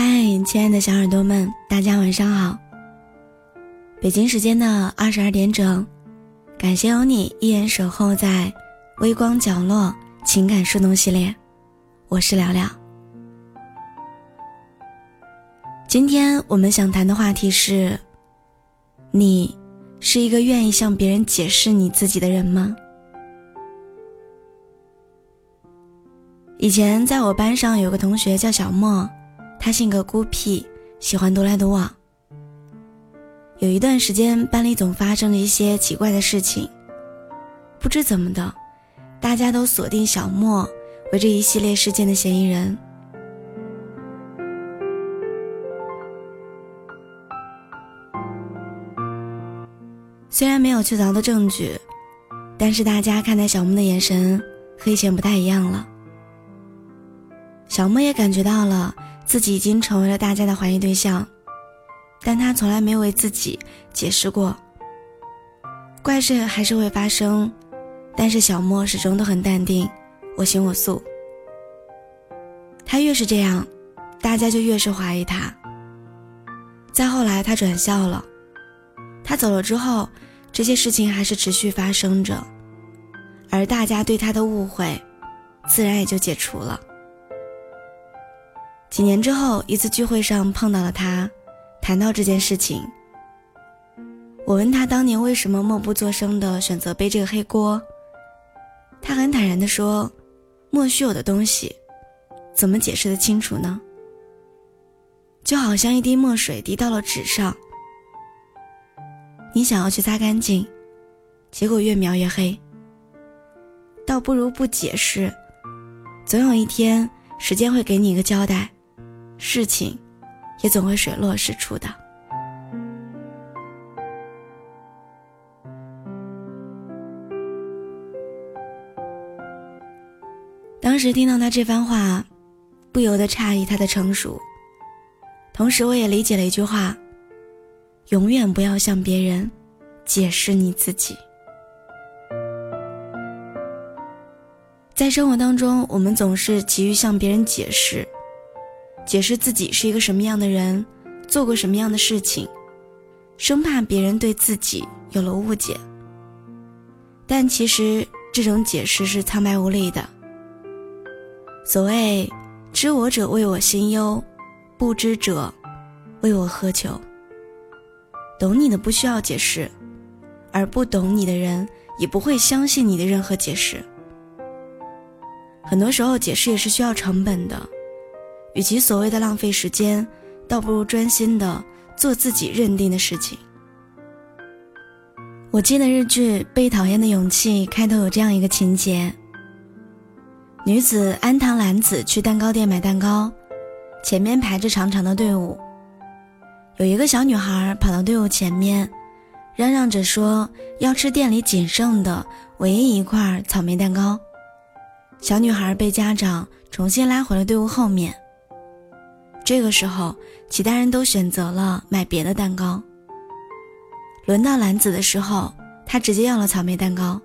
嗨，亲爱的小耳朵们，大家晚上好。北京时间的二十二点整，感谢有你依然守候在微光角落情感树洞系列，我是聊聊。今天我们想谈的话题是：你是一个愿意向别人解释你自己的人吗？以前在我班上有个同学叫小莫。他性格孤僻，喜欢独来独往。有一段时间，班里总发生了一些奇怪的事情。不知怎么的，大家都锁定小莫为这一系列事件的嫌疑人。虽然没有确凿的证据，但是大家看待小莫的眼神和以前不太一样了。小莫也感觉到了。自己已经成为了大家的怀疑对象，但他从来没有为自己解释过。怪事还是会发生，但是小莫始终都很淡定，我行我素。他越是这样，大家就越是怀疑他。再后来，他转校了，他走了之后，这些事情还是持续发生着，而大家对他的误会，自然也就解除了。几年之后，一次聚会上碰到了他，谈到这件事情。我问他当年为什么默不作声的选择背这个黑锅，他很坦然的说：“莫须有的东西，怎么解释的清楚呢？就好像一滴墨水滴到了纸上，你想要去擦干净，结果越描越黑。倒不如不解释，总有一天时间会给你一个交代。”事情，也总会水落石出的。当时听到他这番话，不由得诧异他的成熟，同时我也理解了一句话：永远不要向别人解释你自己。在生活当中，我们总是急于向别人解释。解释自己是一个什么样的人，做过什么样的事情，生怕别人对自己有了误解。但其实这种解释是苍白无力的。所谓“知我者为我心忧，不知者为我何求”。懂你的不需要解释，而不懂你的人也不会相信你的任何解释。很多时候，解释也是需要成本的。与其所谓的浪费时间，倒不如专心的做自己认定的事情。我记得日剧《被讨厌的勇气》开头有这样一个情节：女子安堂兰子去蛋糕店买蛋糕，前面排着长长的队伍，有一个小女孩跑到队伍前面，嚷嚷着说要吃店里仅剩的唯一一块草莓蛋糕。小女孩被家长重新拉回了队伍后面。这个时候，其他人都选择了买别的蛋糕。轮到兰子的时候，他直接要了草莓蛋糕。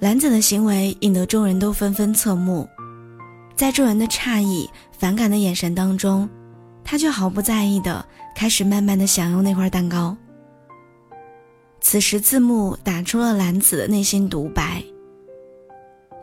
兰子的行为引得众人都纷纷侧目，在众人的诧异、反感的眼神当中，他却毫不在意的开始慢慢的享用那块蛋糕。此时，字幕打出了兰子的内心独白：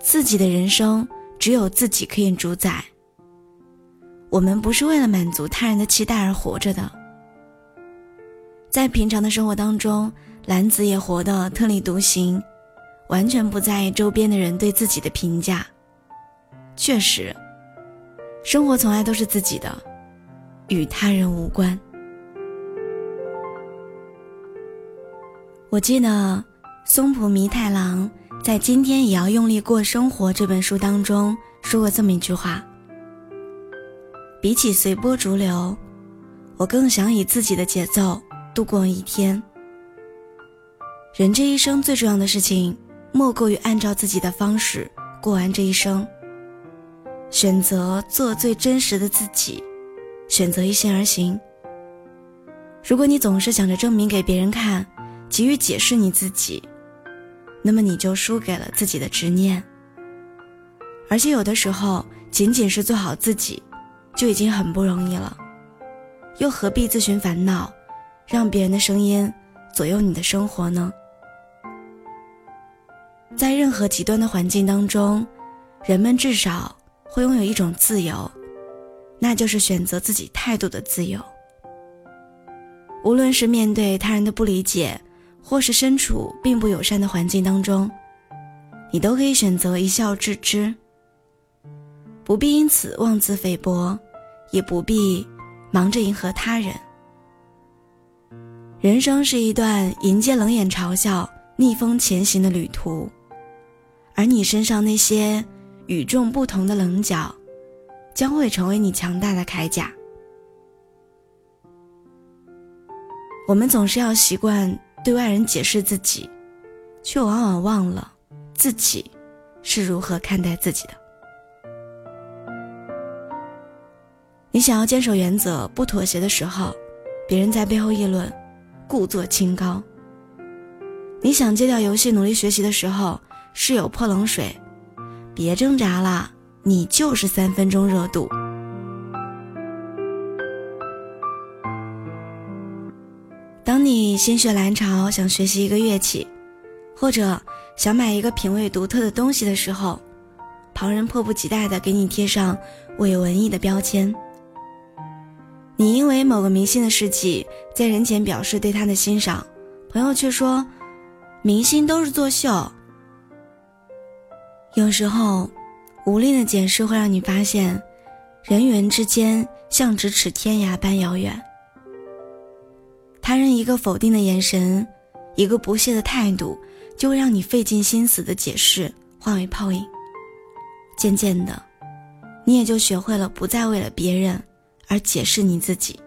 自己的人生只有自己可以主宰。我们不是为了满足他人的期待而活着的，在平常的生活当中，兰子也活得特立独行，完全不在意周边的人对自己的评价。确实，生活从来都是自己的，与他人无关。我记得松浦弥太郎在《今天也要用力过生活》这本书当中说过这么一句话。比起随波逐流，我更想以自己的节奏度过一天。人这一生最重要的事情，莫过于按照自己的方式过完这一生。选择做最真实的自己，选择一心而行。如果你总是想着证明给别人看，急于解释你自己，那么你就输给了自己的执念。而且有的时候，仅仅是做好自己。就已经很不容易了，又何必自寻烦恼，让别人的声音左右你的生活呢？在任何极端的环境当中，人们至少会拥有一种自由，那就是选择自己态度的自由。无论是面对他人的不理解，或是身处并不友善的环境当中，你都可以选择一笑置之，不必因此妄自菲薄，也不必忙着迎合他人。人生是一段迎接冷眼嘲笑、逆风前行的旅途，而你身上那些与众不同的棱角，将会成为你强大的铠甲。我们总是要习惯对外人解释自己，却往往忘了自己是如何看待自己的。你想要坚守原则、不妥协的时候，别人在背后议论，故作清高；你想戒掉游戏、努力学习的时候，室友泼冷水，别挣扎了，你就是三分钟热度。当你心血来潮想学习一个乐器，或者想买一个品味独特的东西的时候，旁人迫不及待地给你贴上伪文艺的标签。你因为某个明星的事迹，在人前表示对他的欣赏，朋友却说明星都是作秀。有时候，无力的解释会让你发现，人与人之间像咫尺天涯般遥远。他人一个否定的眼神，一个不屑的态度，就会让你费尽心思的解释化为泡影。渐渐的，你也就学会了不再为了别人而解释你自己。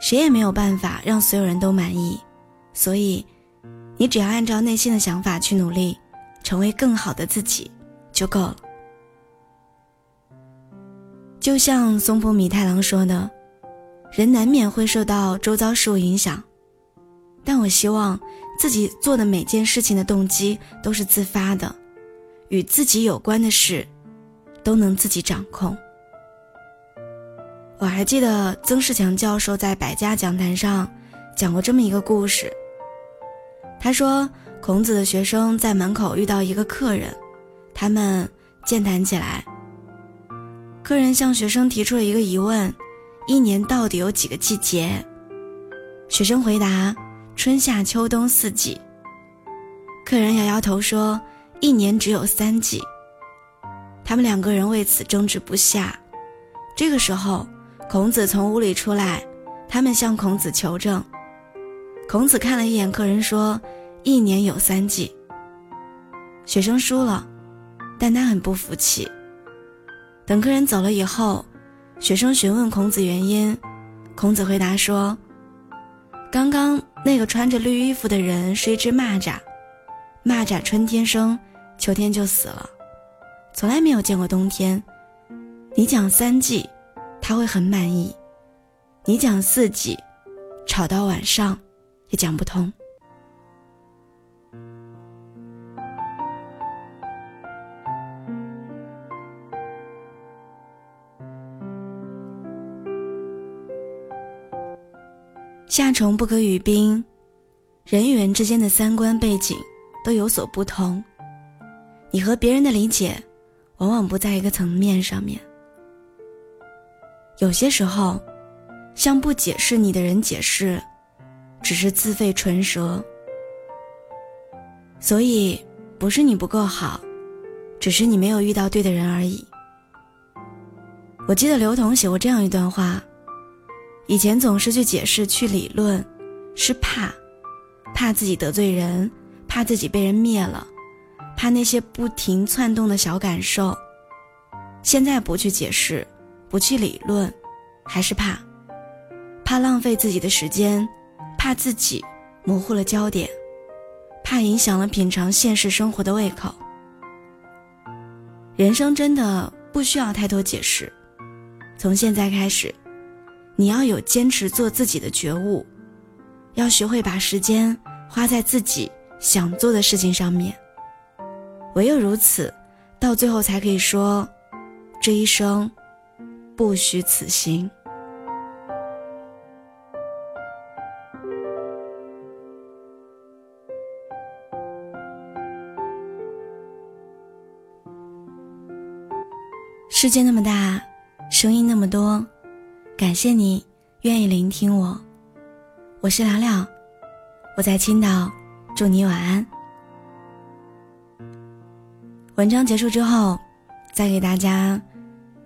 谁也没有办法让所有人都满意，所以，你只要按照内心的想法去努力，成为更好的自己就够了。就像松浦弥太郎说的。人难免会受到周遭事物影响，但我希望自己做的每件事情的动机都是自发的，与自己有关的事都能自己掌控。我还记得曾仕强教授在百家讲坛上讲过这么一个故事。他说，孔子的学生在门口遇到一个客人，他们健谈起来。客人向学生提出了一个疑问。一年到底有几个季节？学生回答：春夏秋冬四季。客人摇摇头说：一年只有三季。他们两个人为此争执不下。这个时候，孔子从屋里出来，他们向孔子求证。孔子看了一眼客人，说：一年有三季。学生输了，但他很不服气。等客人走了以后。学生询问孔子原因，孔子回答说：“刚刚那个穿着绿衣服的人是一只蚂蚱，蚂蚱春天生，秋天就死了，从来没有见过冬天。你讲三季，他会很满意；你讲四季，吵到晚上也讲不通。”夏虫不可语冰，人与人之间的三观背景都有所不同，你和别人的理解往往不在一个层面上面。有些时候，向不解释你的人解释，只是自费唇舌。所以，不是你不够好，只是你没有遇到对的人而已。我记得刘同写过这样一段话。以前总是去解释、去理论，是怕，怕自己得罪人，怕自己被人灭了，怕那些不停窜动的小感受。现在不去解释，不去理论，还是怕，怕浪费自己的时间，怕自己模糊了焦点，怕影响了品尝现实生活的胃口。人生真的不需要太多解释，从现在开始。你要有坚持做自己的觉悟，要学会把时间花在自己想做的事情上面。唯有如此，到最后才可以说，这一生不虚此行。世界那么大，声音那么多，感谢你愿意聆听我。我是聊聊，我在青岛，祝你晚安。文章结束之后，再给大家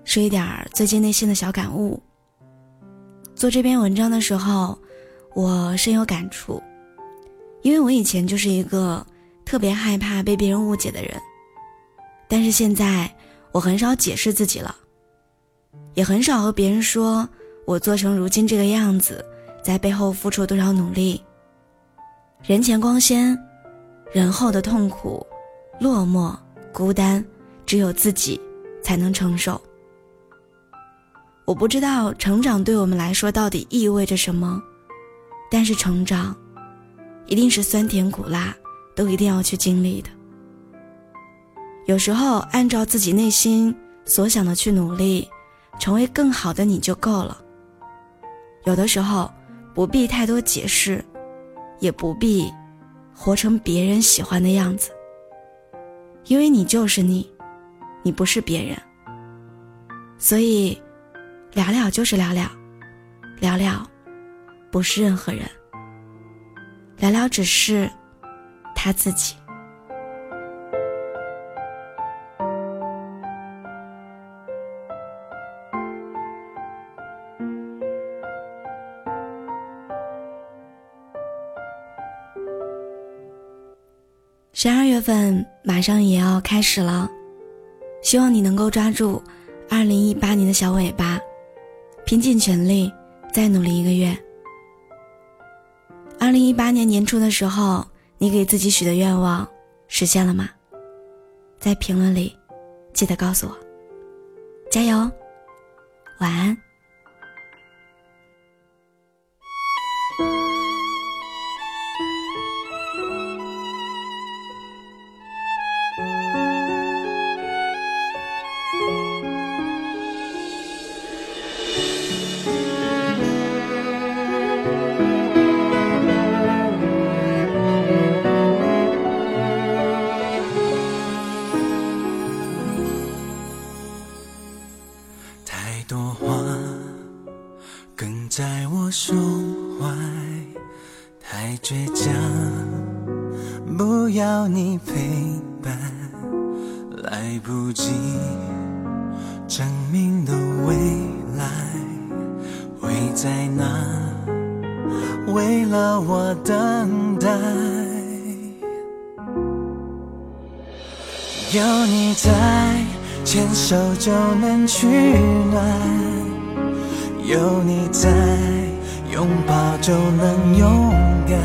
说一点最近内心的小感悟。做这篇文章的时候，我深有感触，因为我以前就是一个特别害怕被别人误解的人，但是现在我很少解释自己了，也很少和别人说我做成如今这个样子。在背后付出多少努力？人前光鲜，人后的痛苦、落寞、孤单，只有自己才能承受。我不知道成长对我们来说到底意味着什么，但是成长，一定是酸甜苦辣都一定要去经历的。有时候按照自己内心所想的去努力，成为更好的你就够了。有的时候。不必太多解释，也不必活成别人喜欢的样子，因为你就是你，你不是别人。所以，聊聊就是聊聊，聊聊不是任何人，聊聊只是他自己。十二月份马上也要开始了，希望你能够抓住二零一八年的小尾巴，拼尽全力再努力一个月。二零一八年年初的时候，你给自己许的愿望实现了吗？在评论里记得告诉我，加油，晚安。来不及证明的未来会在哪？为了我等待，有你在，牵手就能取暖。有你在，拥抱就能勇敢。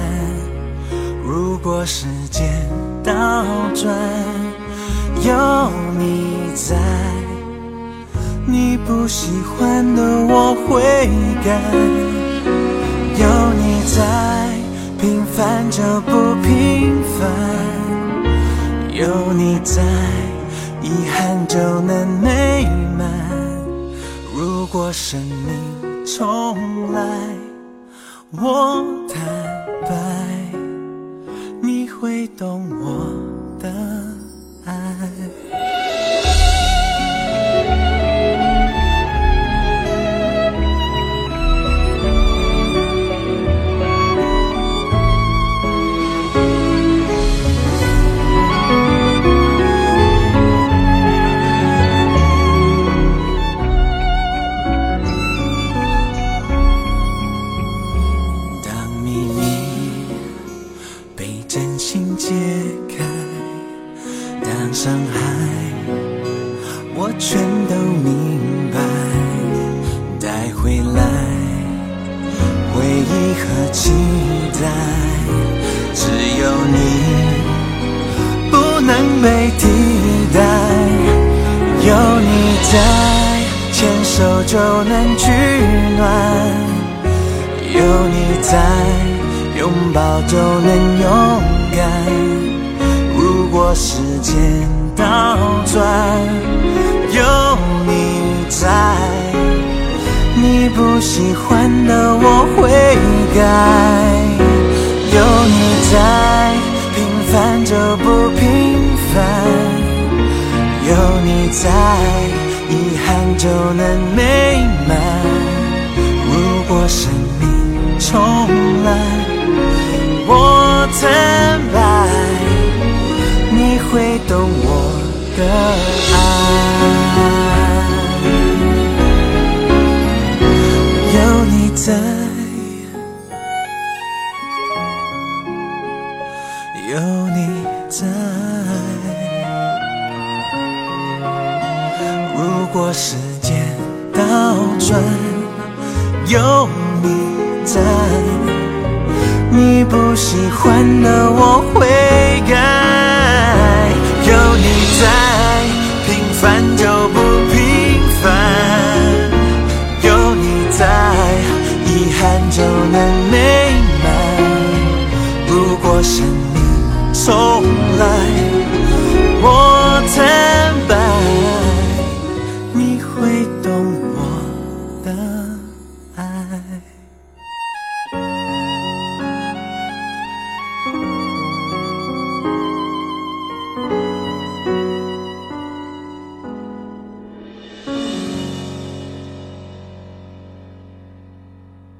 如果时间倒转，有你在，你不喜欢的我会改。有你在，平凡就不平凡。有你在，遗憾就能美满。如果生命。重来，我坦白，你会懂我的都明白，带回来回忆和期待，只有你不能被替代。有你在，牵手就能取暖；有你在，拥抱就能勇敢。如果时间倒转，在你。不喜欢的我会改。有你在，平凡就不平凡；有你在，遗憾就能美满。如果生命重来，我坦白，你会懂我的有就能美。